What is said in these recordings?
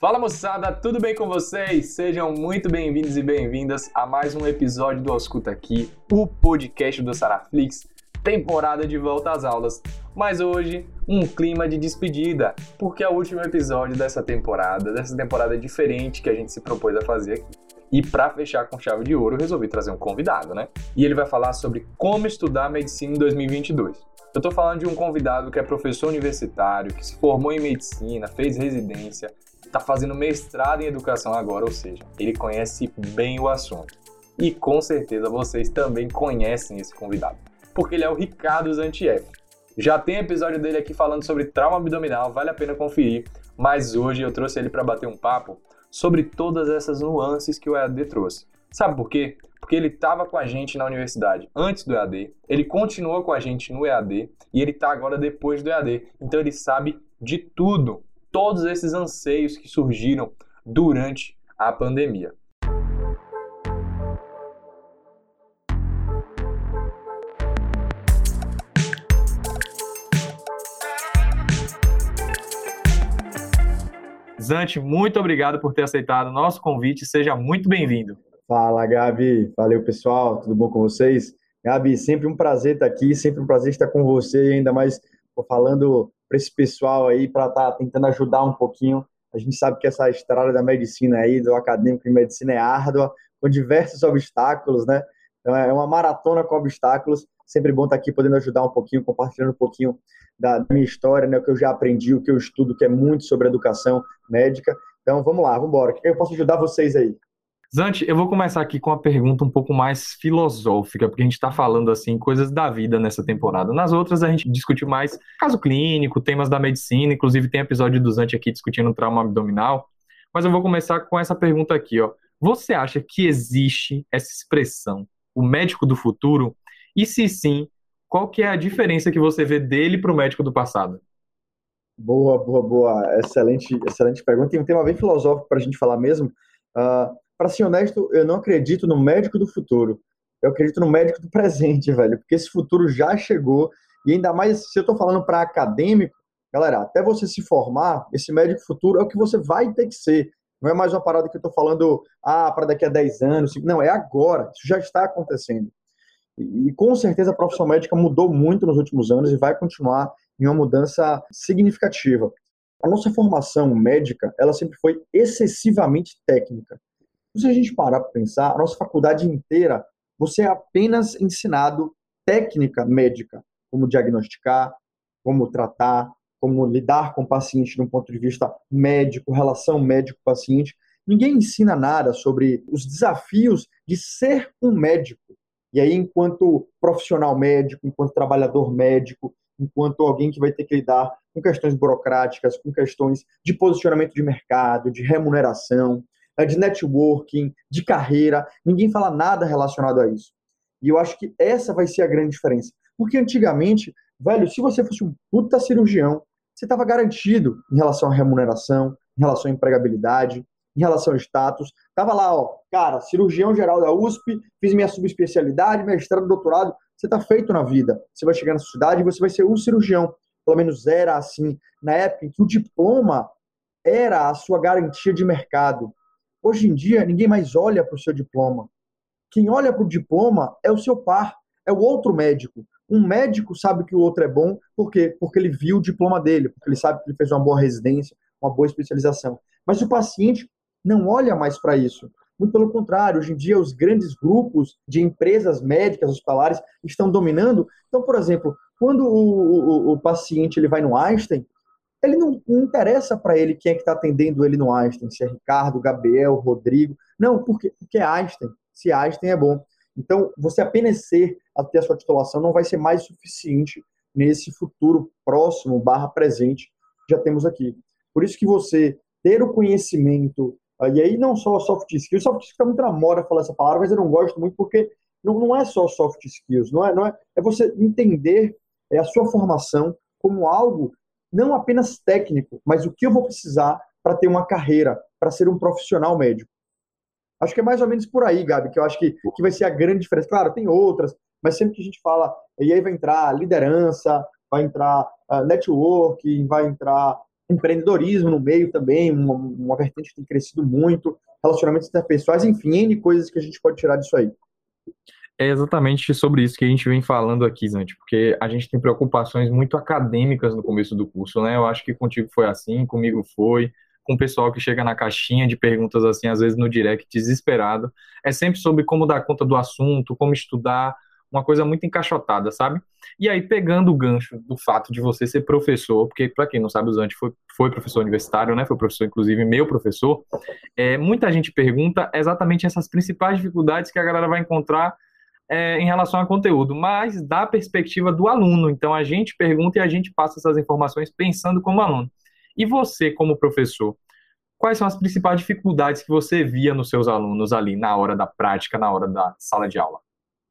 Fala moçada, tudo bem com vocês? Sejam muito bem-vindos e bem-vindas a mais um episódio do Ausculta Aqui, o podcast do Saraflix, temporada de volta às aulas. Mas hoje, um clima de despedida, porque é o último episódio dessa temporada, dessa temporada diferente que a gente se propôs a fazer aqui. E para fechar com chave de ouro, resolvi trazer um convidado, né? E ele vai falar sobre como estudar medicina em 2022. Eu estou falando de um convidado que é professor universitário, que se formou em medicina, fez residência, está fazendo mestrado em educação agora, ou seja, ele conhece bem o assunto. E com certeza vocês também conhecem esse convidado, porque ele é o Ricardo Zantieff. Já tem episódio dele aqui falando sobre trauma abdominal, vale a pena conferir, mas hoje eu trouxe ele para bater um papo sobre todas essas nuances que o EAD trouxe. Sabe por quê? Porque ele estava com a gente na universidade antes do EAD, ele continuou com a gente no EAD e ele está agora depois do EAD. Então ele sabe de tudo todos esses anseios que surgiram durante a pandemia. Zante, muito obrigado por ter aceitado o nosso convite. Seja muito bem-vindo. Fala, Gabi. Valeu, pessoal. Tudo bom com vocês? Gabi, sempre um prazer estar aqui, sempre um prazer estar com você, ainda mais falando para esse pessoal aí, para estar tá tentando ajudar um pouquinho. A gente sabe que essa estrada da medicina aí, do acadêmico de medicina é árdua, com diversos obstáculos, né? Então é uma maratona com obstáculos. Sempre bom estar aqui podendo ajudar um pouquinho, compartilhando um pouquinho da minha história, né? O que eu já aprendi, o que eu estudo, que é muito sobre educação médica. Então vamos lá, vamos embora. O que eu posso ajudar vocês aí? Zante, eu vou começar aqui com uma pergunta um pouco mais filosófica, porque a gente está falando assim coisas da vida nessa temporada. Nas outras a gente discutiu mais caso clínico, temas da medicina, inclusive tem episódio do Zante aqui discutindo trauma abdominal. Mas eu vou começar com essa pergunta aqui, ó. Você acha que existe essa expressão, o médico do futuro? E se sim, qual que é a diferença que você vê dele para o médico do passado? Boa, boa, boa. Excelente, excelente pergunta. Tem um tema bem filosófico para a gente falar mesmo. Uh, para ser honesto, eu não acredito no médico do futuro. Eu acredito no médico do presente, velho, porque esse futuro já chegou e ainda mais se eu estou falando para acadêmico, galera, até você se formar, esse médico futuro é o que você vai ter que ser. Não é mais uma parada que eu estou falando, ah, para daqui a 10 anos. Não, é agora. Isso já está acontecendo. E, e com certeza a profissão médica mudou muito nos últimos anos e vai continuar em uma mudança significativa. A nossa formação médica, ela sempre foi excessivamente técnica. Se a gente parar para pensar, a nossa faculdade inteira, você é apenas ensinado técnica médica, como diagnosticar, como tratar, como lidar com o paciente de um ponto de vista médico, relação médico-paciente. Ninguém ensina nada sobre os desafios de ser um médico. E aí, enquanto profissional médico, enquanto trabalhador médico, enquanto alguém que vai ter que lidar com questões burocráticas, com questões de posicionamento de mercado, de remuneração, de networking, de carreira, ninguém fala nada relacionado a isso. E eu acho que essa vai ser a grande diferença. Porque antigamente, velho, se você fosse um puta cirurgião, você estava garantido em relação à remuneração, em relação à empregabilidade, em relação ao status. Tava lá, ó, cara, cirurgião geral da USP, fiz minha subespecialidade, mestrado, doutorado, você está feito na vida. Você vai chegar na sociedade e você vai ser um cirurgião. Pelo menos era assim, na época em que o diploma era a sua garantia de mercado. Hoje em dia, ninguém mais olha para o seu diploma. Quem olha para o diploma é o seu par, é o outro médico. Um médico sabe que o outro é bom, por quê? Porque ele viu o diploma dele, porque ele sabe que ele fez uma boa residência, uma boa especialização. Mas o paciente não olha mais para isso. Muito pelo contrário, hoje em dia os grandes grupos de empresas médicas hospitalares estão dominando. Então, por exemplo, quando o, o, o paciente ele vai no Einstein, ele não, não interessa para ele quem é que está atendendo ele no Einstein, se é Ricardo, Gabriel, Rodrigo. Não, porque, porque é Einstein. Se Einstein é bom. Então, você apenas ser até a sua titulação não vai ser mais suficiente nesse futuro próximo barra presente que já temos aqui. Por isso que você ter o conhecimento, ah, e aí não só soft skills, soft skills está muito na moda falar essa palavra, mas eu não gosto muito porque não, não é só soft skills, não é, não é, é você entender é a sua formação como algo não apenas técnico, mas o que eu vou precisar para ter uma carreira, para ser um profissional médico. Acho que é mais ou menos por aí, Gabi, que eu acho que, que vai ser a grande diferença. Claro, tem outras, mas sempre que a gente fala, e aí vai entrar liderança, vai entrar uh, networking, vai entrar empreendedorismo no meio também, uma, uma vertente que tem crescido muito, relacionamentos interpessoais, enfim, N coisas que a gente pode tirar disso aí. É exatamente sobre isso que a gente vem falando aqui, Zante, porque a gente tem preocupações muito acadêmicas no começo do curso, né? Eu acho que contigo foi assim, comigo foi, com o pessoal que chega na caixinha de perguntas assim, às vezes no direct, desesperado. É sempre sobre como dar conta do assunto, como estudar, uma coisa muito encaixotada, sabe? E aí, pegando o gancho do fato de você ser professor, porque, para quem não sabe, o Zante foi, foi professor universitário, né? Foi professor, inclusive, meu professor. É, muita gente pergunta exatamente essas principais dificuldades que a galera vai encontrar é, em relação ao conteúdo, mas da perspectiva do aluno. Então, a gente pergunta e a gente passa essas informações pensando como aluno. E você, como professor, quais são as principais dificuldades que você via nos seus alunos ali na hora da prática, na hora da sala de aula?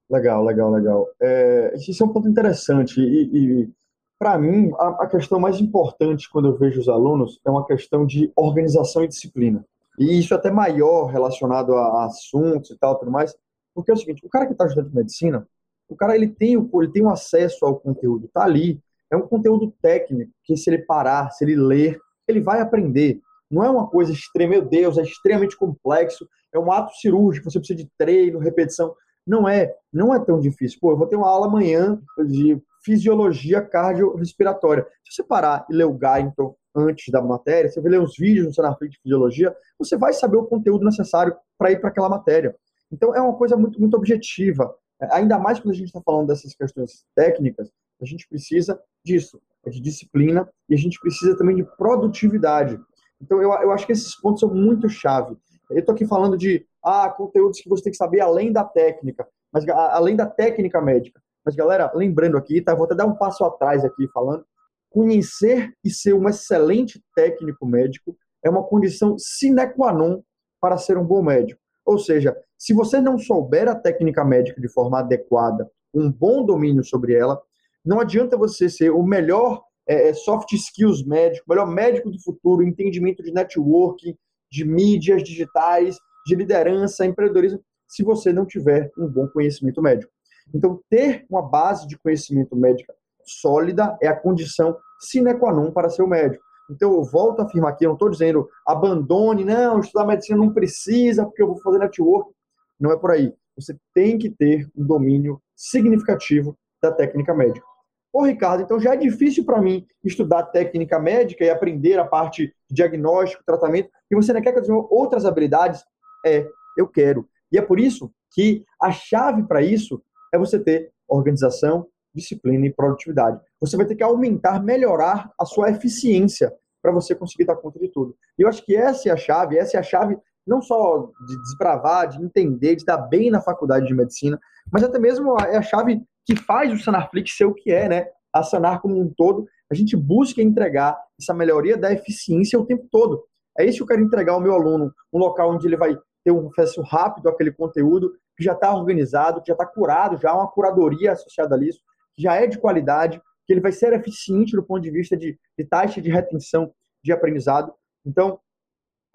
Legal, legal, legal. É, isso é um ponto interessante e, e para mim, a, a, questão mais importante quando eu vejo os alunos é uma questão de organização e disciplina. E isso é até maior relacionado a, a assuntos e tal, tudo mais, porque é o seguinte, o cara que está estudando medicina, o cara ele tem o ele tem um acesso ao conteúdo, tá ali, é um conteúdo técnico que se ele parar, se ele ler, ele vai aprender. Não é uma coisa extrema, meu Deus, é extremamente complexo, é um ato cirúrgico, você precisa de treino, repetição. Não é, não é tão difícil. Pô, eu vou ter uma aula amanhã de fisiologia cardiorrespiratória. Se você parar e ler o Guyton antes da matéria, você vai ler os vídeos no Senaflix de fisiologia, você vai saber o conteúdo necessário para ir para aquela matéria. Então é uma coisa muito, muito objetiva. Ainda mais quando a gente está falando dessas questões técnicas, a gente precisa disso, é de disciplina e a gente precisa também de produtividade. Então eu, eu acho que esses pontos são muito chave. Eu estou aqui falando de ah, conteúdos que você tem que saber além da técnica, mas além da técnica médica. Mas galera, lembrando aqui, tá? Vou até dar um passo atrás aqui falando. Conhecer e ser um excelente técnico médico é uma condição sine qua non para ser um bom médico. Ou seja, se você não souber a técnica médica de forma adequada, um bom domínio sobre ela, não adianta você ser o melhor é, é soft skills médico, melhor médico do futuro, entendimento de networking, de mídias digitais, de liderança, empreendedorismo, se você não tiver um bom conhecimento médico. Então, ter uma base de conhecimento médico sólida é a condição sine qua non para ser o médico. Então, eu volto a afirmar aqui, eu não estou dizendo abandone, não, estudar medicina não precisa, porque eu vou fazer network. Não é por aí. Você tem que ter um domínio significativo da técnica médica. Ô, Ricardo, então já é difícil para mim estudar técnica médica e aprender a parte de diagnóstico, tratamento, e você não quer que eu desenvolva outras habilidades? É, eu quero. E é por isso que a chave para isso é você ter organização, disciplina e produtividade. Você vai ter que aumentar, melhorar a sua eficiência para você conseguir dar conta de tudo. E eu acho que essa é a chave, essa é a chave não só de desbravar, de entender, de dar bem na faculdade de medicina, mas até mesmo é a chave que faz o Sanarflix ser o que é, né? A Sanar como um todo, a gente busca entregar essa melhoria da eficiência o tempo todo. É isso que eu quero entregar ao meu aluno, um local onde ele vai ter um acesso rápido àquele conteúdo, que já está organizado, que já está curado, já há uma curadoria associada a isso, que já é de qualidade, que ele vai ser eficiente do ponto de vista de, de taxa de retenção de aprendizado. Então,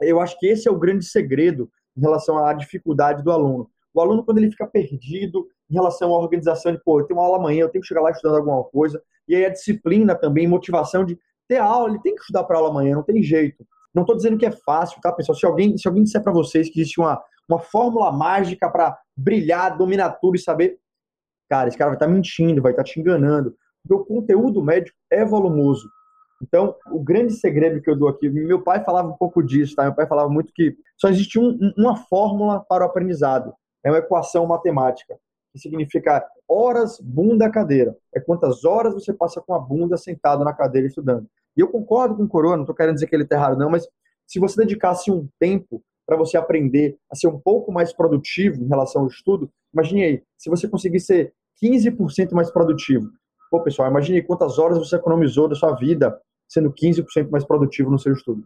eu acho que esse é o grande segredo em relação à dificuldade do aluno. O aluno, quando ele fica perdido em relação à organização de, pô, eu tenho uma aula amanhã, eu tenho que chegar lá estudando alguma coisa, e aí a disciplina também, motivação de ter aula, ele tem que estudar para aula amanhã, não tem jeito. Não estou dizendo que é fácil, tá, pessoal? Se alguém, se alguém disser para vocês que existe uma, uma fórmula mágica para brilhar, dominar tudo e saber, cara, esse cara vai estar tá mentindo, vai estar tá te enganando. Porque o conteúdo médico é volumoso. Então, o grande segredo que eu dou aqui, meu pai falava um pouco disso, tá? Meu pai falava muito que só existe um, uma fórmula para o aprendizado. É uma equação matemática, que significa horas, bunda, cadeira. É quantas horas você passa com a bunda sentado na cadeira estudando. E eu concordo com o Corona, não estou querendo dizer que ele está errado, não, mas se você dedicasse um tempo para você aprender a ser um pouco mais produtivo em relação ao estudo, imagine aí, se você conseguir ser 15% mais produtivo. Pô, pessoal, imagine quantas horas você economizou da sua vida sendo 15% mais produtivo no seu estudo.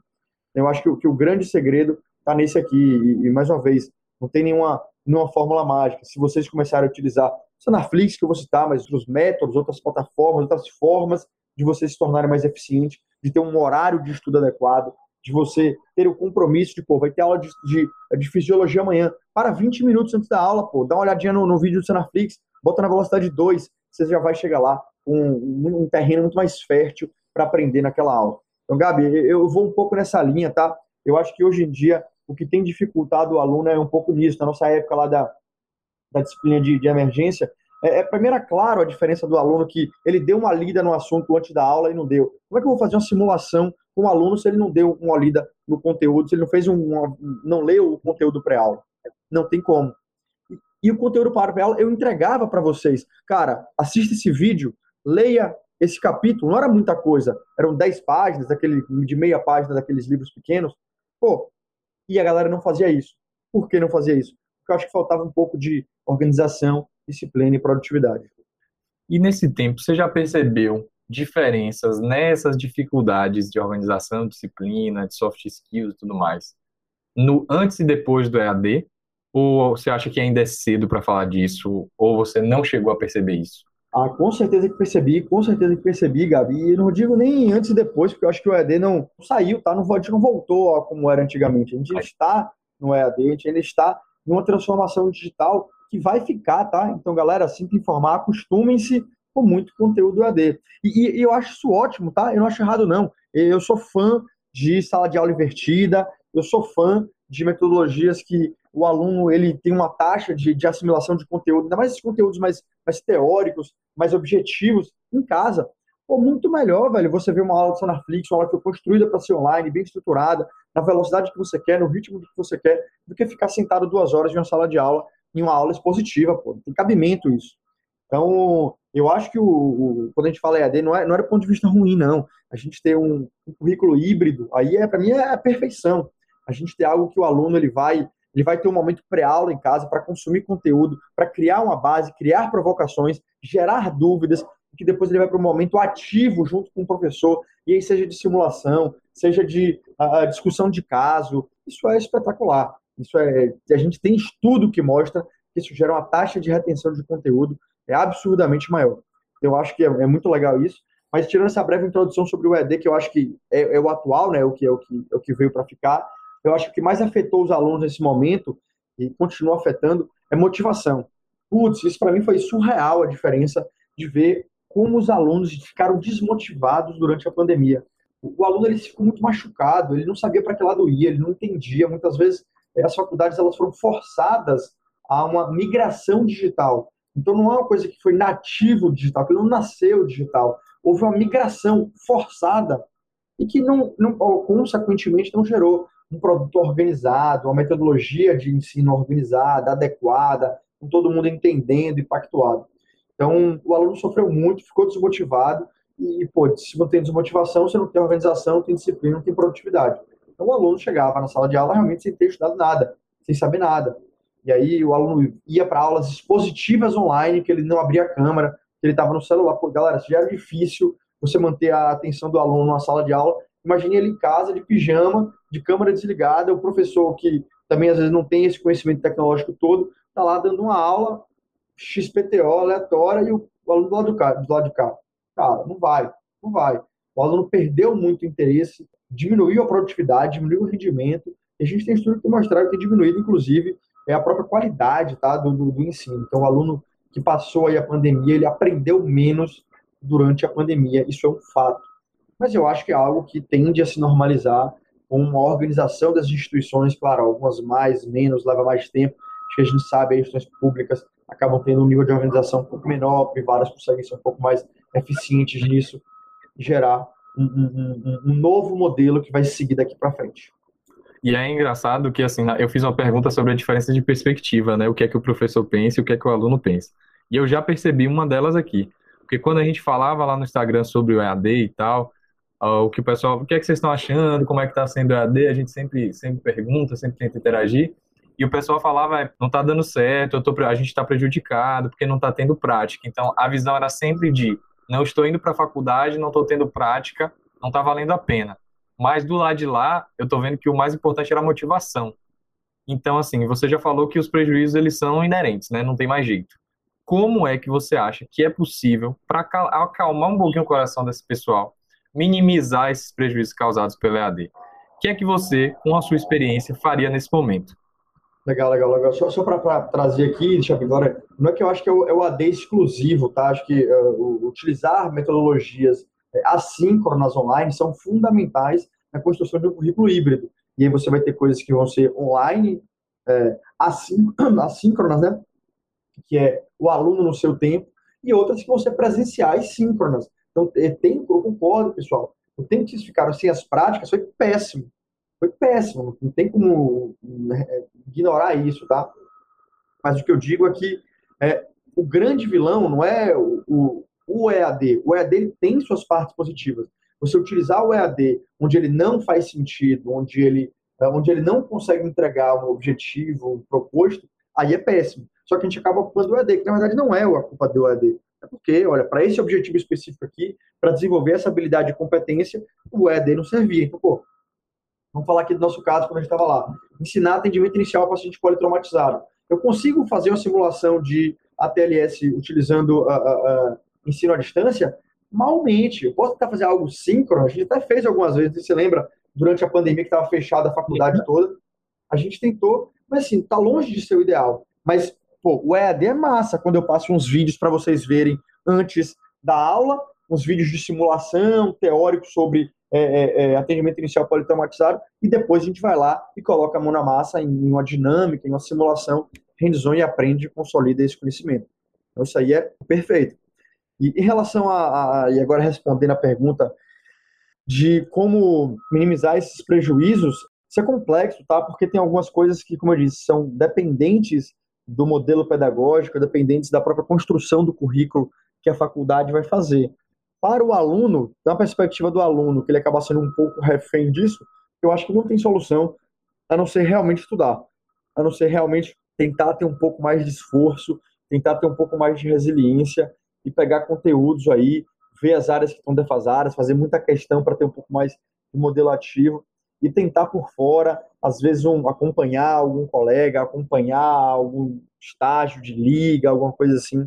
Eu acho que, que o grande segredo está nesse aqui. E, e, mais uma vez, não tem nenhuma, nenhuma fórmula mágica. Se vocês começarem a utilizar, só na Flix que eu vou citar, mas outros métodos, outras plataformas, outras formas de você se tornar mais eficiente, de ter um horário de estudo adequado, de você ter o compromisso de, pô, vai ter aula de, de, de fisiologia amanhã. Para 20 minutos antes da aula, pô, dá uma olhadinha no, no vídeo do Senaflix, bota na velocidade 2, você já vai chegar lá com um, um terreno muito mais fértil para aprender naquela aula. Então, Gabi, eu vou um pouco nessa linha, tá? Eu acho que hoje em dia o que tem dificultado o aluno é um pouco nisso. Na nossa época lá da, da disciplina de, de emergência, é, é, primeiro claro a diferença do aluno que ele deu uma lida no assunto antes da aula e não deu. Como é que eu vou fazer uma simulação com o aluno se ele não deu uma lida no conteúdo, se ele não fez um, uma, não leu o conteúdo pré-aula? Não tem como. E, e o conteúdo para pré-aula eu entregava para vocês. Cara, assista esse vídeo, leia esse capítulo, não era muita coisa, eram 10 páginas, daquele, de meia página daqueles livros pequenos. Pô, e a galera não fazia isso. Por que não fazia isso? Porque eu acho que faltava um pouco de organização, disciplina e produtividade. E nesse tempo, você já percebeu diferenças nessas dificuldades de organização, disciplina, de soft skills e tudo mais, no antes e depois do EAD? Ou você acha que ainda é cedo para falar disso? Ou você não chegou a perceber isso? Ah, com certeza que percebi, com certeza que percebi, Gabi. E não digo nem antes e depois, porque eu acho que o EAD não saiu, tá? Não, a gente não voltou a como era antigamente. A gente está no EAD, a gente ainda está em uma transformação digital que vai ficar, tá? Então, galera, sinto informar, acostumem-se com muito conteúdo EAD. E, e, eu acho isso ótimo, tá? Eu não acho errado, não. Eu sou fã de sala de aula invertida, eu sou fã de metodologias que o aluno ele tem uma taxa de, de assimilação de conteúdo, ainda mais esses conteúdos mais, mais teóricos, mais objetivos, em casa. Pô, muito melhor, velho, você ver uma aula do Sonarflix, uma aula que foi construída para ser online, bem estruturada, na velocidade que você quer, no ritmo que você quer, do que ficar sentado duas horas em uma sala de aula, em uma aula expositiva, pô. Tem cabimento isso. Então, eu acho que o, o, quando a gente fala EAD, não, é, não era do ponto de vista ruim, não. A gente ter um, um currículo híbrido, aí é para mim é a perfeição. A gente ter algo que o aluno ele vai ele vai ter um momento pré-aula em casa para consumir conteúdo, para criar uma base, criar provocações, gerar dúvidas, que depois ele vai para um momento ativo junto com o professor, e aí seja de simulação, seja de uh, discussão de caso. Isso é espetacular. Isso é, a gente tem estudo que mostra que isso gera uma taxa de retenção de conteúdo é absurdamente maior. Eu acho que é, é muito legal isso. Mas tirando essa breve introdução sobre o ED, que eu acho que é, é o atual, né, o que é o que, é o que veio para ficar, eu acho que o que mais afetou os alunos nesse momento, e continua afetando, é motivação. Putz, isso para mim foi surreal a diferença de ver como os alunos ficaram desmotivados durante a pandemia. O, aluno ele ficou muito machucado, ele não sabia para que lado ia, ele não entendia. Muitas vezes eh, as faculdades elas foram forçadas a uma migração digital. Então não é uma coisa que foi nativo digital, que não nasceu digital. Houve uma migração forçada e que não, não consequentemente não gerou um produto organizado, uma metodologia de ensino organizada, adequada, com todo mundo entendendo e pactuado. Então, o aluno sofreu muito, ficou desmotivado e, pô, se não tem desmotivação, você não tem organização, não tem disciplina, não tem produtividade. Então, o aluno chegava na sala de aula realmente sem ter estudado nada, sem saber nada. E aí, o aluno ia para aulas expositivas online, que ele não abria a câmera, que ele estava no celular. Pô, galera, já era difícil você manter a atenção do aluno na sala de aula. Imagine ele em casa, de pijama, de câmera desligada, o professor que também às vezes não tem esse conhecimento tecnológico todo, está lá dando uma aula XPTO aleatória e o aluno do lado, do, cá, do lado de cá. Cara, não vai, não vai. O aluno perdeu muito interesse, diminuiu a produtividade, diminuiu o rendimento. E a gente tem estudo que mostrar que tem diminuído, inclusive, é a própria qualidade tá, do, do, do ensino. Então, o aluno que passou aí a pandemia, ele aprendeu menos durante a pandemia. Isso é um fato. Mas eu acho que é algo que tende a se normalizar com uma organização das instituições, claro, algumas mais, menos, leva mais tempo. Acho que a gente sabe, as instituições públicas acabam tendo um nível de organização um pouco menor, privadas conseguem ser um pouco mais eficientes nisso gerar um, um, um, um novo modelo que vai seguir daqui para frente. E é engraçado que, assim, eu fiz uma pergunta sobre a diferença de perspectiva, né? O que é que o professor pensa e o que é que o aluno pensa. E eu já percebi uma delas aqui. Porque quando a gente falava lá no Instagram sobre o EAD e tal, o que o pessoal, o que é que vocês estão achando, como é que está sendo o EAD, a gente sempre, sempre pergunta, sempre tenta interagir. E o pessoal falava, é, não está dando certo, tô, a gente está prejudicado porque não está tendo prática. Então, a visão era sempre de, não estou indo para a faculdade, não estou tendo prática, não está valendo a pena. Mas do lado de lá, eu estou vendo que o mais importante era a motivação. Então, assim, você já falou que os prejuízos eles são inerentes, né? Não tem mais jeito. Como é que você acha que é possível para acalmar um pouquinho o coração desse pessoal, minimizar esses prejuízos causados pelo EAD? O que é que você, com a sua experiência, faria nesse momento? Legal, legal, legal. Só, só para trazer aqui, deixa eu agora, não é que eu acho que é o, é AD exclusivo, tá? Acho que uh, utilizar metodologias é, assíncronas online são fundamentais na construção de um currículo híbrido. E aí você vai ter coisas que vão ser online, é, assíncronas, né? que é o aluno no seu tempo, e outras que vão ser presenciais síncronas. Então, é, tem, eu concordo, pessoal, o tempo que vocês ficaram sem as práticas foi péssimo. Foi péssimo, não tem como né, ignorar isso, tá? Mas o que eu digo é que é, o grande vilão não é o, o, o EAD. O EAD tem suas partes positivas. Você utilizar o EAD onde ele não faz sentido, onde ele, é, onde ele não consegue entregar um objetivo um proposto, aí é péssimo. Só que a gente acaba ocupando o EAD, que na verdade não é a culpa do EAD. É porque, olha, para esse objetivo específico aqui, para desenvolver essa habilidade e competência, o EAD não servia. Então, pô, vamos falar aqui do nosso caso, quando a gente estava lá. Ensinar atendimento inicial ao paciente politraumatizado. Eu consigo fazer uma simulação de ATLS utilizando a, a, a ensino à distância? Malmente. Eu posso tentar fazer algo síncrono, a gente até fez algumas vezes, você lembra, durante a pandemia que estava fechada a faculdade toda, a gente tentou, mas assim, está longe de ser o ideal. Mas Pô, o EAD é massa quando eu passo uns vídeos para vocês verem antes da aula, uns vídeos de simulação teórico sobre é, é, é, atendimento inicial politraumatizado, e depois a gente vai lá e coloca a mão na massa em uma dinâmica, em uma simulação, hands-on e aprende e consolida esse conhecimento. Então isso aí é perfeito. E em relação a, a, e agora respondendo a pergunta de como minimizar esses prejuízos, isso é complexo, tá? Porque tem algumas coisas que, como eu disse, são dependentes do modelo pedagógico, dependentes da própria construção do currículo que a faculdade vai fazer. Para o aluno, da perspectiva do aluno, que ele acaba sendo um pouco refém disso, eu acho que não tem solução a não ser realmente estudar, a não ser realmente tentar ter um pouco mais de esforço, tentar ter um pouco mais de resiliência e pegar conteúdos aí, ver as áreas que estão defasadas, fazer muita questão para ter um pouco mais de modelo ativo e tentar por fora, às vezes um, acompanhar algum colega, acompanhar algum estágio de liga, alguma coisa assim.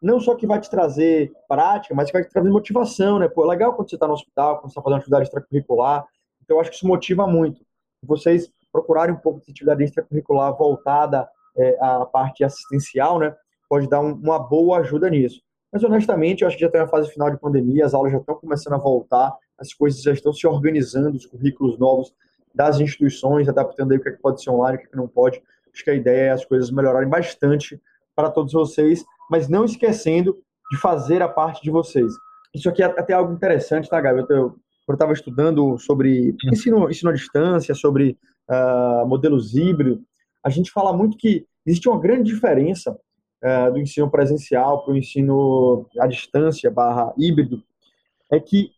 Não só que vai te trazer prática, mas que vai te trazer motivação, né? Pô, é legal quando você está no hospital, quando você está fazendo atividade extracurricular. Então, eu acho que isso motiva muito. Vocês procurarem um pouco de atividade extracurricular voltada é, à parte assistencial, né? Pode dar um, uma boa ajuda nisso. Mas, honestamente, eu acho que já está na fase final de pandemia, as aulas já estão começando a voltar as coisas já estão se organizando, os currículos novos das instituições, adaptando aí o que, é que pode ser online, o que, é que não pode. Acho que a ideia é as coisas melhorarem bastante para todos vocês, mas não esquecendo de fazer a parte de vocês. Isso aqui é até algo interessante, tá, Gabi? Eu estava estudando sobre ensino, ensino à distância, sobre uh, modelos híbridos, a gente fala muito que existe uma grande diferença uh, do ensino presencial para o ensino à distância barra híbrido, é que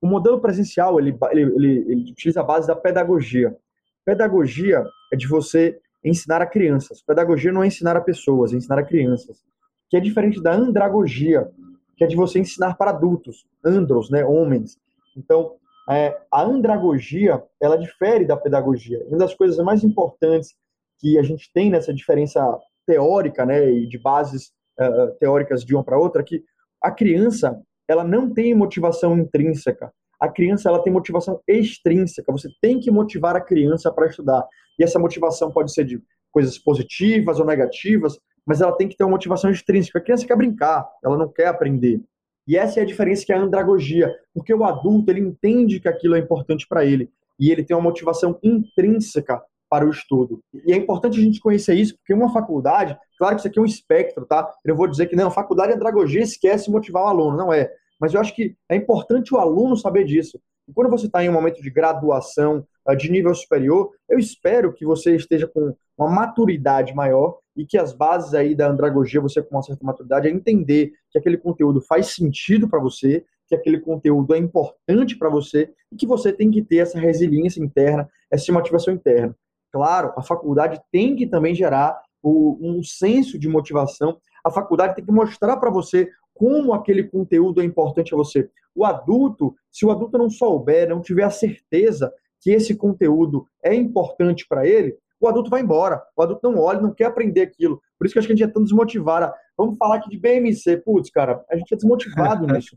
o modelo presencial, ele, ele, ele, ele utiliza a base da pedagogia. Pedagogia é de você ensinar a crianças. Pedagogia não é ensinar a pessoas, é ensinar a crianças. Que é diferente da andragogia, que é de você ensinar para adultos, andros, né, homens. Então, é, a andragogia, ela difere da pedagogia. Uma das coisas mais importantes que a gente tem nessa diferença teórica, né, e de bases uh, teóricas de uma para outra, é que a criança, ela não tem motivação intrínseca. A criança ela tem motivação extrínseca. Você tem que motivar a criança para estudar. E essa motivação pode ser de coisas positivas ou negativas, mas ela tem que ter uma motivação extrínseca. A criança quer brincar, ela não quer aprender. E essa é a diferença que é a andragogia, porque o adulto ele entende que aquilo é importante para ele e ele tem uma motivação intrínseca para o estudo. E é importante a gente conhecer isso, porque uma faculdade, claro que isso aqui é um espectro, tá? Eu vou dizer que não, faculdade de andragogia esquece motivar o aluno, não é. Mas eu acho que é importante o aluno saber disso. E quando você está em um momento de graduação ah, de nível superior, eu espero que você esteja com uma maturidade maior e que as bases aí da andragogia, você com uma certa maturidade, é entender que aquele conteúdo faz sentido para você, que aquele conteúdo é importante para você e que você tem que ter essa resiliência interna, essa motivação interna. Claro, a faculdade tem que também gerar um senso de motivação. A faculdade tem que mostrar para você como aquele conteúdo é importante a você. O adulto, se o adulto não souber, não tiver a certeza que esse conteúdo é importante para ele, o adulto vai embora. O adulto não olha, não quer aprender aquilo. Por isso que acho que a gente é tão desmotivado. Vamos falar aqui de BMC. Putz, cara, a gente é desmotivado nisso.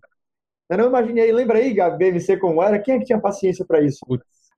Eu não imaginei, lembra aí, Gabi, BMC como era? Quem é que tinha paciência para isso?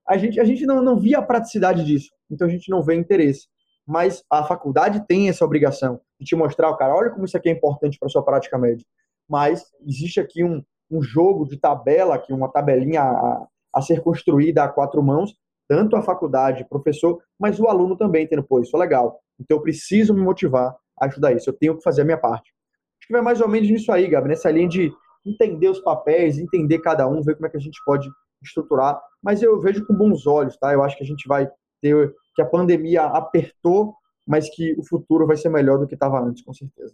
A gente, a gente não, não via a praticidade disso, então a gente não vê interesse. Mas a faculdade tem essa obrigação de te mostrar, cara, olha como isso aqui é importante para sua prática médica. Mas existe aqui um, um jogo de tabela, que uma tabelinha a, a ser construída a quatro mãos, tanto a faculdade, professor, mas o aluno também tendo, pô, isso é legal. Então eu preciso me motivar a ajudar isso, eu tenho que fazer a minha parte. Acho que vai mais ou menos nisso aí, Gabi, nessa linha de entender os papéis, entender cada um, ver como é que a gente pode estruturar, mas eu vejo com bons olhos, tá? Eu acho que a gente vai ter que a pandemia apertou, mas que o futuro vai ser melhor do que estava antes, com certeza.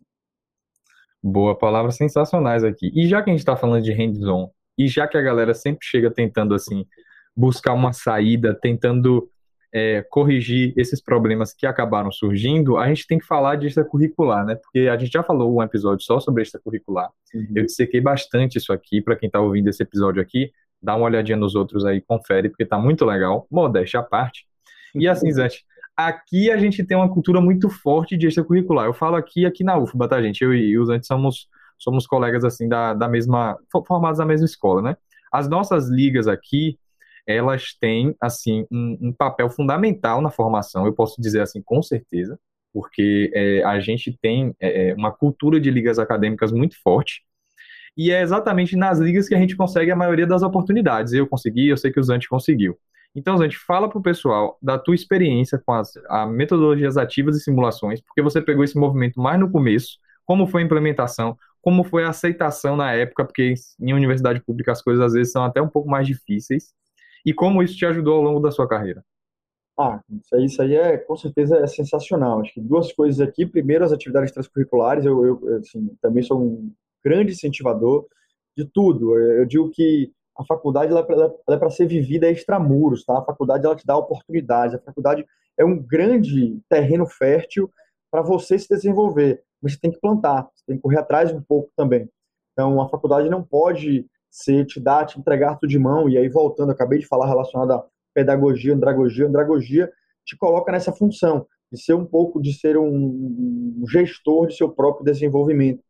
Boa, palavras sensacionais aqui. E já que a gente está falando de hands-on, e já que a galera sempre chega tentando assim buscar uma saída, tentando é, corrigir esses problemas que acabaram surgindo, a gente tem que falar de extracurricular, né? Porque a gente já falou um episódio só sobre extracurricular. Uhum. Eu dissequei bastante isso aqui, para quem está ouvindo esse episódio aqui, dá uma olhadinha nos outros aí, confere, porque tá muito legal, modéstia à parte. E assim, Zante, aqui a gente tem uma cultura muito forte de extracurricular. Eu falo aqui, aqui na UFBA, tá, gente? Eu e o Zante somos, somos colegas, assim, da, da mesma, formados na mesma escola, né? As nossas ligas aqui, elas têm, assim, um, um, papel fundamental na formação, eu posso dizer assim, com certeza, porque é, a gente tem é, é, uma cultura de ligas acadêmicas muito forte, e é exatamente nas ligas que a gente consegue a maioria das oportunidades. Eu consegui, eu sei que o Zante conseguiu. Então, Zante, fala para o pessoal da tua experiência com as a metodologias ativas e simulações, porque você pegou esse movimento mais no começo, como foi a implementação, como foi a aceitação na época, porque em universidade pública as coisas às vezes são até um pouco mais difíceis, e como isso te ajudou ao longo da sua carreira? Ah, isso aí, isso aí é com certeza é sensacional. Acho que duas coisas aqui. Primeiro, as atividades transcurriculares. Eu, eu assim, também sou um grande incentivador de tudo. Eu digo que a faculdade ela, é para ser vivida extramuros, tá? A faculdade ela te dá oportunidades. A faculdade é um grande terreno fértil para você se desenvolver. Mas você tem que plantar, você tem que correr atrás um pouco também. Então, a faculdade não pode ser te dar, te entregar tudo de mão, e aí voltando, acabei de falar relacionado à pedagogia, andragogia, andragogia te coloca nessa função de ser um pouco, de ser um gestor de seu próprio desenvolvimento.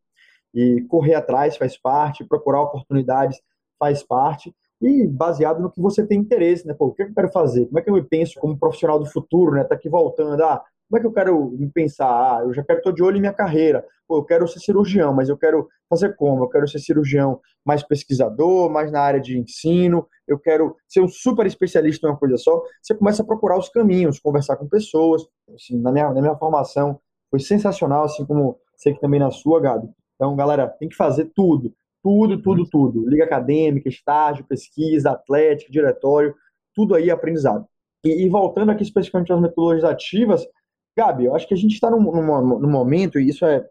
E correr atrás faz parte, procurar oportunidades faz parte, e baseado no que você tem interesse, né? Pô, o que eu quero fazer? Como é que eu me penso como profissional do futuro, né? Tá aqui voltando, ah, como é que eu quero me pensar? Ah, eu já quero estar de olho em minha carreira. Pô, eu quero ser cirurgião, mas eu quero fazer como? Eu quero ser cirurgião mais pesquisador, mais na área de ensino. Eu quero ser um super especialista em uma coisa só. Você começa a procurar os caminhos, conversar com pessoas. Assim, na minha, na minha formação foi sensacional, assim como sei que também na sua, Gabi. Então, galera, tem que fazer tudo. Tudo, tudo, tudo. Liga acadêmica, estágio, pesquisa, atlética, diretório, tudo aí é aprendizado. E, e voltando aqui especificamente às metodologias ativas, Gabi, eu acho que a gente está num, num, num, momento, e isso é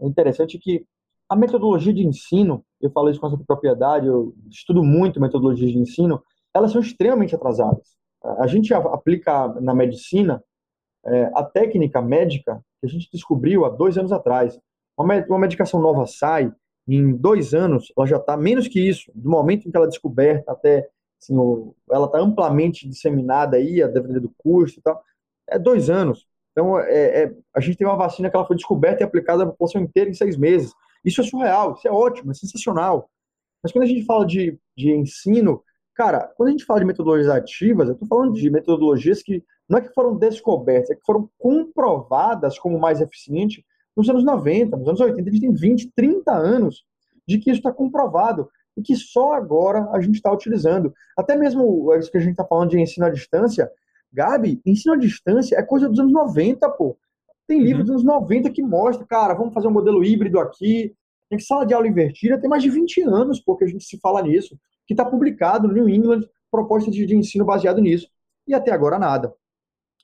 interessante, que a metodologia de ensino, eu falo isso com essa propriedade, eu estudo muito metodologias de ensino, elas são extremamente atrasadas. A gente aplica na medicina é, a técnica médica que a gente descobriu há dois anos atrás. Uma, uma medicação nova sai, em dois anos, ela já está menos que isso, do momento em que ela é descoberta até assim, ela está amplamente disseminada aí, a depender do custo e tal, é dois anos. Então, é, é, a gente tem uma vacina que ela foi descoberta e aplicada na população inteira em seis meses. Isso é surreal, isso é ótimo, é sensacional. Mas quando a gente fala de, de ensino, cara, quando a gente fala de metodologias ativas, eu estou falando de metodologias que não é que foram descobertas, é que foram comprovadas como mais eficiente nos anos 90, nos anos 80. A gente tem 20, 30 anos de que isso está comprovado e que só agora a gente está utilizando. Até mesmo isso que a gente está falando de ensino à distância, Gabi, ensino à distância é coisa dos anos 90, pô. Tem livro uhum. dos anos 90 que mostra, cara, vamos fazer um modelo híbrido aqui. Tem que sala de aula invertida tem mais de 20 anos, pô, que a gente se fala nisso. Que está publicado no New England, proposta de, de, ensino baseado nisso. E até agora nada.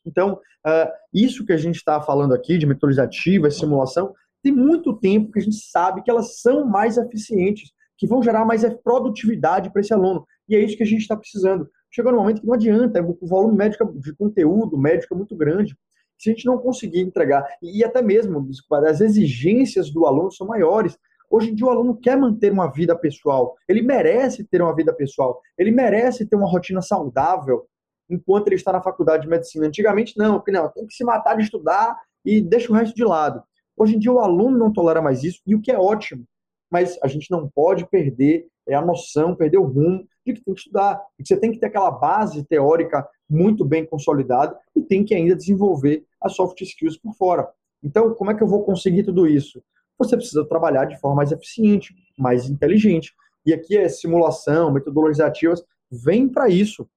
Então, uh, isso que a gente está falando aqui, de metodologia simulação, tem muito tempo que a gente sabe que elas são mais eficientes, que vão gerar mais produtividade para esse aluno. E é isso que a gente está precisando chegou no momento que não adianta, o volume médico de conteúdo médico é muito grande. Se a gente não conseguir entregar, e até mesmo as exigências do aluno são maiores. Hoje em dia o aluno quer manter uma vida pessoal, ele merece ter uma vida pessoal, ele merece ter uma rotina saudável enquanto ele está na faculdade de medicina. Antigamente não, porque não, tem que se matar de estudar e deixa o resto de lado. Hoje em dia o aluno não tolera mais isso, e o que é ótimo, mas a gente não pode perder é a noção, perder o rumo de que tem que estudar, de que você tem que ter aquela base teórica muito bem consolidada e tem que ainda desenvolver as soft skills por fora. Então, como é que eu vou conseguir tudo isso? Você precisa trabalhar de forma mais eficiente, mais inteligente. e aqui é simulação, metodologias ativas, vem para isso.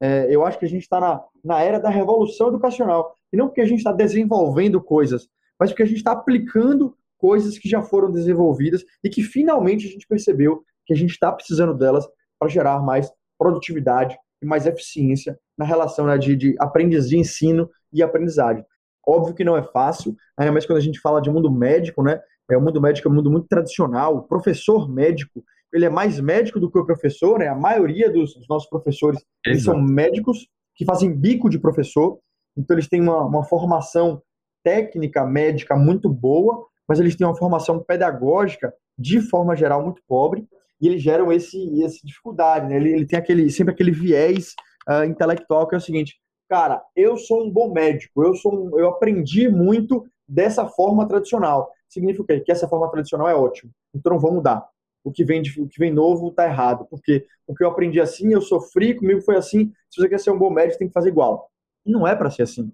É, eu acho que a gente está na, na era da revolução educacional. E não porque a gente está desenvolvendo coisas, mas porque a gente está aplicando coisas que já foram desenvolvidas e que finalmente a gente percebeu que a gente está precisando delas para gerar mais produtividade e mais eficiência na relação né, de, de aprendiz de ensino e aprendizagem. Óbvio que não é fácil, ainda mais quando a gente fala de mundo médico, né? É, o mundo médico é um mundo muito tradicional. O professor médico, ele é mais médico do que o professor, né? A maioria dos, dos nossos professores eles são médicos que fazem bico de professor, então eles têm uma, uma formação técnica médica muito boa, mas eles têm uma formação pedagógica de forma geral muito pobre e eles geram esse essa dificuldade, né? Ele, ele tem aquele sempre aquele viés uh, intelectual que é o seguinte, cara, eu sou um bom médico, eu sou um, eu aprendi muito dessa forma tradicional. Significa o quê? Que essa forma tradicional é ótima. Então não vou mudar. O que vem o que vem novo está errado, porque o que eu aprendi assim, eu sofri, comigo foi assim. Se você quer ser um bom médico, tem que fazer igual. E não é para ser assim.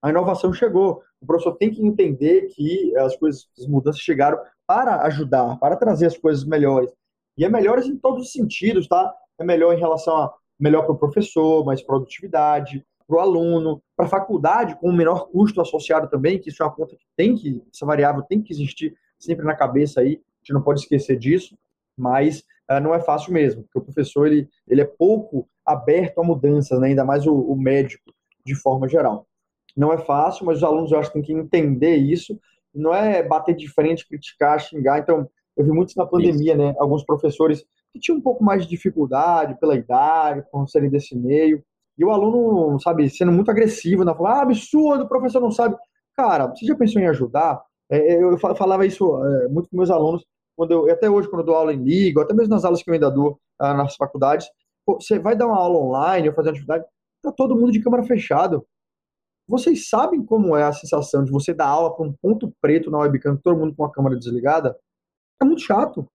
A inovação chegou. O professor tem que entender que as coisas, as mudanças chegaram para ajudar, para trazer as coisas melhores. E é melhores em todos os sentidos, tá? É melhor em relação a melhor para o professor, mais produtividade, para o aluno, para a faculdade, com o menor custo associado também, que isso é uma conta que tem que, essa variável tem que existir sempre na cabeça aí, a gente não pode esquecer disso, mas uh, não é fácil mesmo, porque o professor ele, ele é pouco aberto a mudanças, né? ainda mais o, o médico, de forma geral. Não é fácil, mas os alunos eu acho que têm que entender isso, não é bater de frente, criticar, xingar, então eu vi muito na pandemia, isso. né? Alguns professores que tinham um pouco mais de dificuldade pela idade, por serem desse meio, e o aluno, sabe, sendo muito agressivo, né? Falando, ah, absurdo, o professor não sabe. Cara, você já pensou em ajudar? É, é eu falava isso é, muito com meus alunos, quando eu, até hoje, quando eu dou aula em liga, até mesmo nas aulas que eu ainda dou ah, nas faculdades, pô, você vai dar uma aula online ou fazer uma atividade, tá todo mundo de câmera fechada. Vocês sabem como é a sensação de você dar aula para um ponto preto na webcam, todo mundo com a câmera desligada? É muito chato.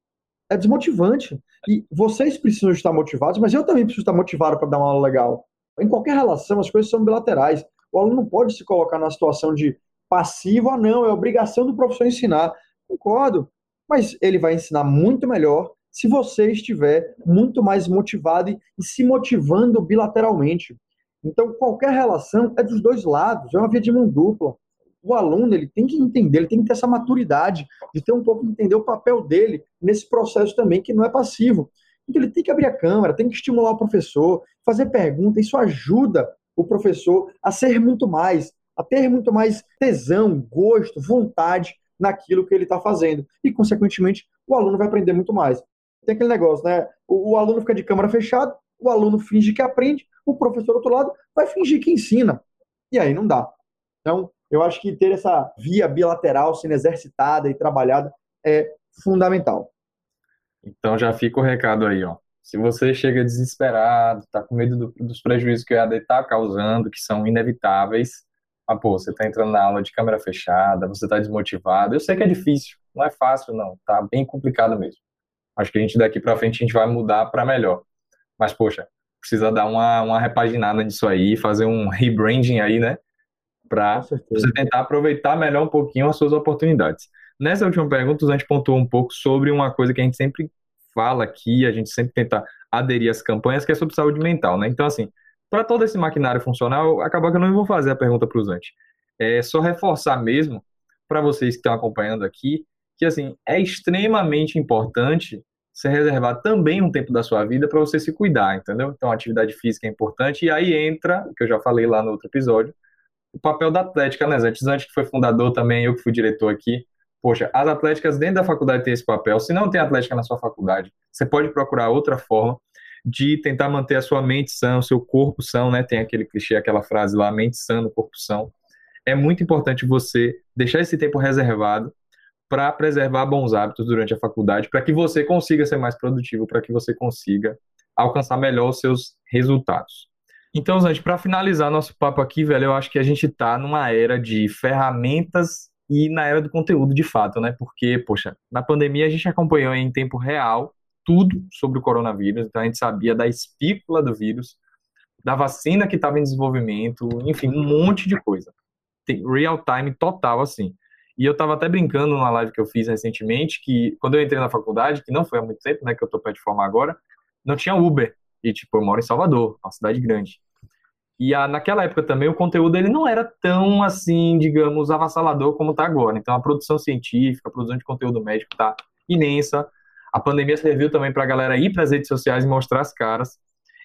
É desmotivante. E vocês precisam estar motivados, mas eu também preciso estar motivado para dar uma aula legal. Em qualquer relação, as coisas são bilaterais. O aluno não pode se colocar na situação de passivo, ah, não, é obrigação do professor ensinar. Concordo, mas ele vai ensinar muito melhor se você estiver muito mais motivado e, se motivando bilateralmente. Então, qualquer relação é dos dois lados, é uma via de mão dupla. O aluno ele tem que entender, ele tem que ter essa maturidade de ter um pouco de entender o papel dele nesse processo também, que não é passivo. Então ele tem que abrir a câmera, tem que estimular o professor, fazer pergunta, isso ajuda o professor a ser muito mais, a ter muito mais tesão, gosto, vontade naquilo que ele está fazendo. E, consequentemente, o aluno vai aprender muito mais. Tem aquele negócio, né? O, o, aluno fica de câmera fechada, o aluno finge que aprende, o professor do outro lado vai fingir que ensina. E aí não dá. Então, eu acho que ter essa via bilateral sendo exercitada e trabalhada é fundamental. Então já fica o recado aí, ó. Se você chega desesperado, tá com medo do, dos prejuízos que o EAD está causando, que são inevitáveis, ah, pô, você tá entrando na aula de câmera fechada, você tá desmotivado. Eu sei que é difícil, não é fácil não, tá bem complicado mesmo. Acho que a gente daqui para frente a gente vai mudar para melhor. Mas poxa, precisa dar uma, uma repaginada nisso aí, fazer um rebranding aí, né? Para você tentar aproveitar melhor um pouquinho as suas oportunidades. Nessa última pergunta, a gente pontuou um pouco sobre uma coisa que a gente sempre fala aqui, a gente sempre tenta aderir às campanhas, que é sobre saúde mental, né? Então, assim, para todo esse maquinário funcional, acaba que eu não vou fazer a pergunta para o Zante. É só reforçar mesmo, para vocês que estão acompanhando aqui, que, assim, é extremamente importante você reservar também um tempo da sua vida para você se cuidar, entendeu? Então, a atividade física é importante, e aí entra, o que eu já falei lá no outro episódio, o papel da atlética, né, Zante? Zante que foi fundador também, eu que fui diretor aqui, poxa, as atléticas dentro da faculdade têm esse papel. Se não tem atlética na sua faculdade, você pode procurar outra forma de tentar manter a sua mente sã, o seu corpo são, né? Tem aquele clichê, aquela frase lá, mente sã, no corpo são. É muito importante você deixar esse tempo reservado para preservar bons hábitos durante a faculdade, para que você consiga ser mais produtivo, para que você consiga alcançar melhor os seus resultados. Então, gente, para finalizar nosso papo aqui, velho, eu acho que a gente está numa era de ferramentas e na era do conteúdo de fato, né? Porque, poxa, na pandemia a gente acompanhou em tempo real tudo sobre o coronavírus, então a gente sabia da espícula do vírus, da vacina que estava em desenvolvimento, enfim, um monte de coisa. Tem real time total assim. E eu estava até brincando numa live que eu fiz recentemente, que quando eu entrei na faculdade, que não foi há muito tempo, né, que eu tô perto de formar agora, não tinha Uber. E, tipo, eu moro em Salvador, uma cidade grande. E a, naquela época também o conteúdo ele não era tão, assim, digamos, avassalador como está agora. Então a produção científica, a produção de conteúdo médico está imensa. A pandemia serviu também para a galera ir para as redes sociais e mostrar as caras.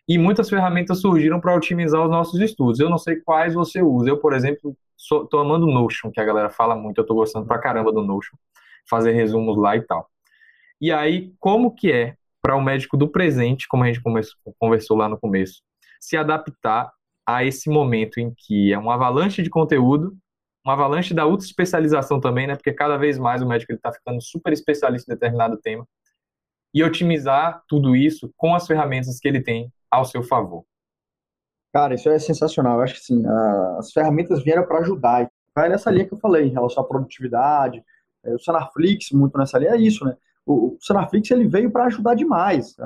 E muitas ferramentas surgiram para otimizar os nossos estudos. Eu não sei quais você usa. Eu, por exemplo, estou amando Notion, que a galera fala muito. Eu estou gostando pra caramba do Notion. Fazer resumos lá e tal. E aí, como que é para o médico do presente, como a gente conversou lá no começo, se adaptar a esse momento em que é uma avalanche de conteúdo, uma avalanche da ultra especialização também, né? Porque cada vez mais o médico está ficando super especialista em determinado tema e otimizar tudo isso com as ferramentas que ele tem ao seu favor. Cara, isso é sensacional. Eu acho que sim, as ferramentas vieram para ajudar. Vai nessa linha que eu falei, em relação à produtividade. É, o Sanaflix, muito nessa linha, é isso, né? O, o ele veio para ajudar demais.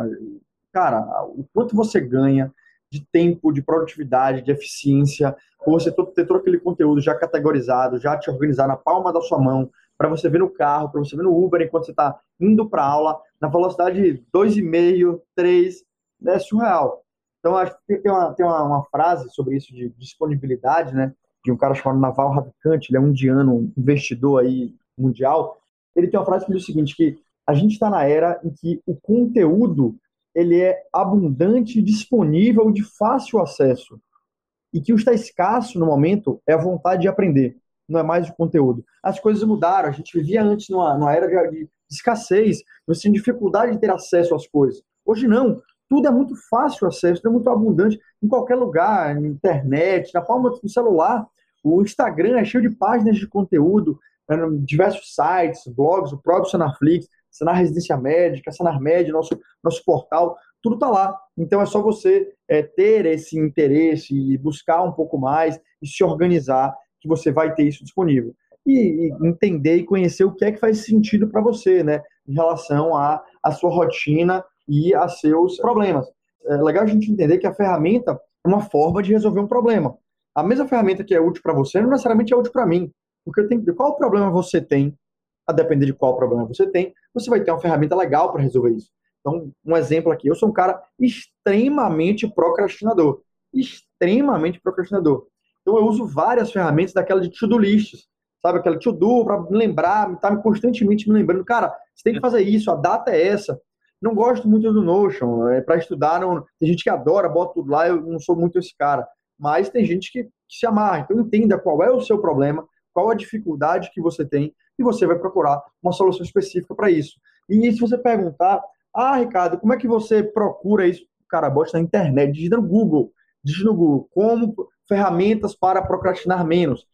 Cara, o quanto você ganha de tempo, de produtividade, de eficiência, por você ter todo aquele conteúdo já categorizado, já te organizar na palma da sua mão, para você ver no carro, para você ver no Uber enquanto você está indo para aula, na velocidade 2,5, 3, é surreal. Então, acho que tem uma, tem uma, uma, frase sobre isso de disponibilidade, né? De um cara chamado Naval Ravikant, ele é um indiano, um investidor aí mundial. Ele tem uma frase que diz o seguinte, que a gente está na era em que o conteúdo ele é abundante, disponível, de fácil acesso. E que o que está escasso no momento é a vontade de aprender, não é mais o conteúdo. As coisas mudaram, a gente vivia antes numa, numa era de, de escassez, você tinha dificuldade de ter acesso às coisas. Hoje não, tudo é muito fácil acesso, tudo é muito abundante, em qualquer lugar, na internet, na palma do celular. O Instagram é cheio de páginas de conteúdo, né, diversos sites, blogs, o próprio Sanaflix, Sanar Residência Médica, Sanar Média, nosso, nosso portal, tudo está lá. Então é só você é, ter esse interesse e buscar um pouco mais e se organizar que você vai ter isso disponível. E, e entender e conhecer o que é que faz sentido para você, né, em relação à a, a sua rotina e a seus problemas. É legal a gente entender que a ferramenta é uma forma de resolver um problema. A mesma ferramenta que é útil para você não necessariamente é útil para mim. Porque eu tenho que ver qual problema você tem, a depender de qual problema você tem, você vai ter uma ferramenta legal para resolver isso. Então, um exemplo aqui, eu sou um cara extremamente procrastinador. Extremamente procrastinador. Então, eu uso várias ferramentas daquela de to-do lists. Sabe, aquela to-do para lembrar, tá me constantemente me lembrando. Cara, você tem que fazer isso, a data é essa. Não gosto muito do Notion, é para estudar, não, tem gente que adora, bota tudo lá, eu não sou muito esse cara. Mas tem gente que, que se amarra. Então entenda qual é o seu problema, qual a dificuldade que você tem e você vai procurar uma solução específica para isso. E se você perguntar, ah, Ricardo, como é que você procura isso? Cara, bote na internet, digita no Google, digita no Google, como ferramentas para procrastinar menos,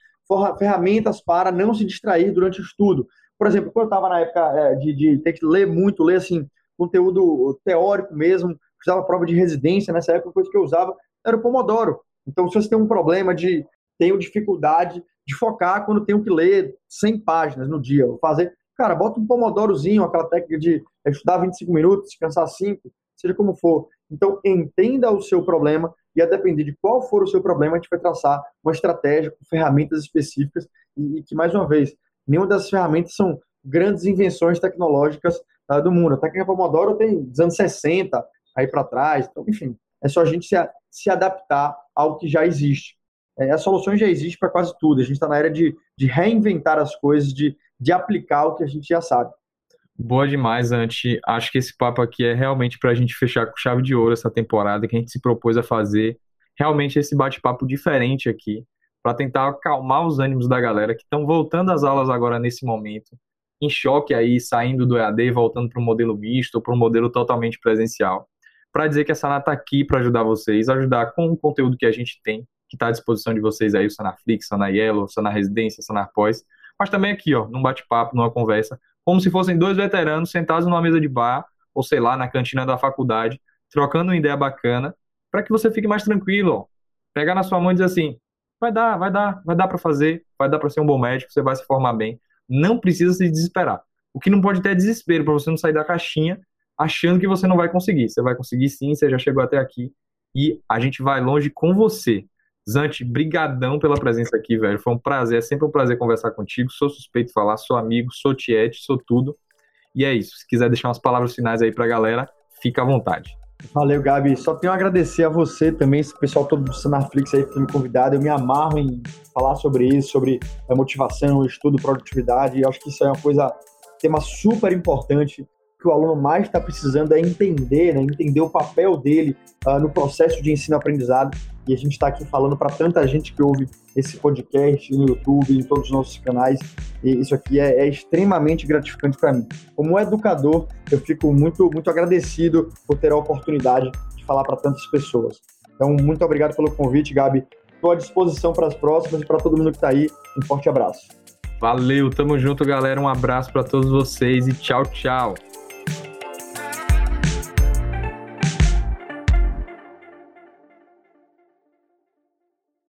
ferramentas para não se distrair durante o estudo. Por exemplo, quando eu estava na época é, de, de ter que ler muito, ler assim, conteúdo teórico mesmo, usava prova de residência, nessa época a coisa que eu usava era o Pomodoro. Então, se você tem um problema de tenho dificuldade de focar quando tenho que ler 100 páginas no dia, vou fazer, cara, bota um pomodorozinho, aquela técnica de estudar 25 minutos, descansar 5, seja como for. Então, entenda o seu problema e a depender de qual for o seu problema, a gente vai traçar uma estratégia com ferramentas específicas e, e que, mais uma vez, nenhuma dessas ferramentas são grandes invenções tecnológicas uh, do mundo. A técnica Pomodoro tem dos anos 60 aí para trás. Então, enfim, é só a gente se, se adaptar ao que já existe. É, as soluções já existem para quase tudo. A gente está na era de, de reinventar as coisas, de, de aplicar o que a gente já sabe. Boa demais, Anti. Acho que esse papo aqui é realmente para a gente fechar com chave de ouro essa temporada que a gente se propôs a fazer. Realmente esse bate-papo diferente aqui, para tentar acalmar os ânimos da galera que estão voltando às aulas agora nesse momento, em choque aí, saindo do EAD, voltando para o modelo misto para um modelo totalmente presencial. Para dizer que a Sana está aqui para ajudar vocês, ajudar com o conteúdo que a gente tem, que está à disposição de vocês aí, o Sanaflix, Sana Yellow, Sana Residência, Sana Pós, mas também aqui, ó, num bate-papo, numa conversa, como se fossem dois veteranos sentados numa mesa de bar, ou sei lá, na cantina da faculdade, trocando uma ideia bacana, para que você fique mais tranquilo. Pegar na sua mão e dizer assim, vai dar, vai dar, vai dar para fazer, vai dar para ser um bom médico, você vai se formar bem, não precisa se desesperar. O que não pode ter é desespero para você não sair da caixinha achando que você não vai conseguir. Você vai conseguir sim, você já chegou até aqui e a gente vai longe com você. Zante, brigadão pela presença aqui, velho. Foi um prazer, é sempre um prazer conversar contigo. Sou suspeito de falar, sou amigo, sou tiete, sou tudo. E é isso. Se quiser deixar umas palavras finais aí pra galera, fica à vontade. Valeu, Gabi. Só tenho a agradecer a você também, esse pessoal todo do Sanaflix aí por me convidado. Eu me amarro em falar sobre isso, sobre a motivação, estudo, produtividade. Eu acho que isso é uma coisa, tema super importante que o aluno mais está precisando é entender, né? entender o papel dele uh, no processo de ensino-aprendizado. E a gente está aqui falando para tanta gente que ouve esse podcast no YouTube, em todos os nossos canais. E isso aqui é, é extremamente gratificante para mim. Como educador, eu fico muito, muito agradecido por ter a oportunidade de falar para tantas pessoas. Então, muito obrigado pelo convite, Gabi. Estou à disposição para as próximas e para todo mundo que está aí. Um forte abraço. Valeu, tamo junto, galera. Um abraço para todos vocês e tchau, tchau.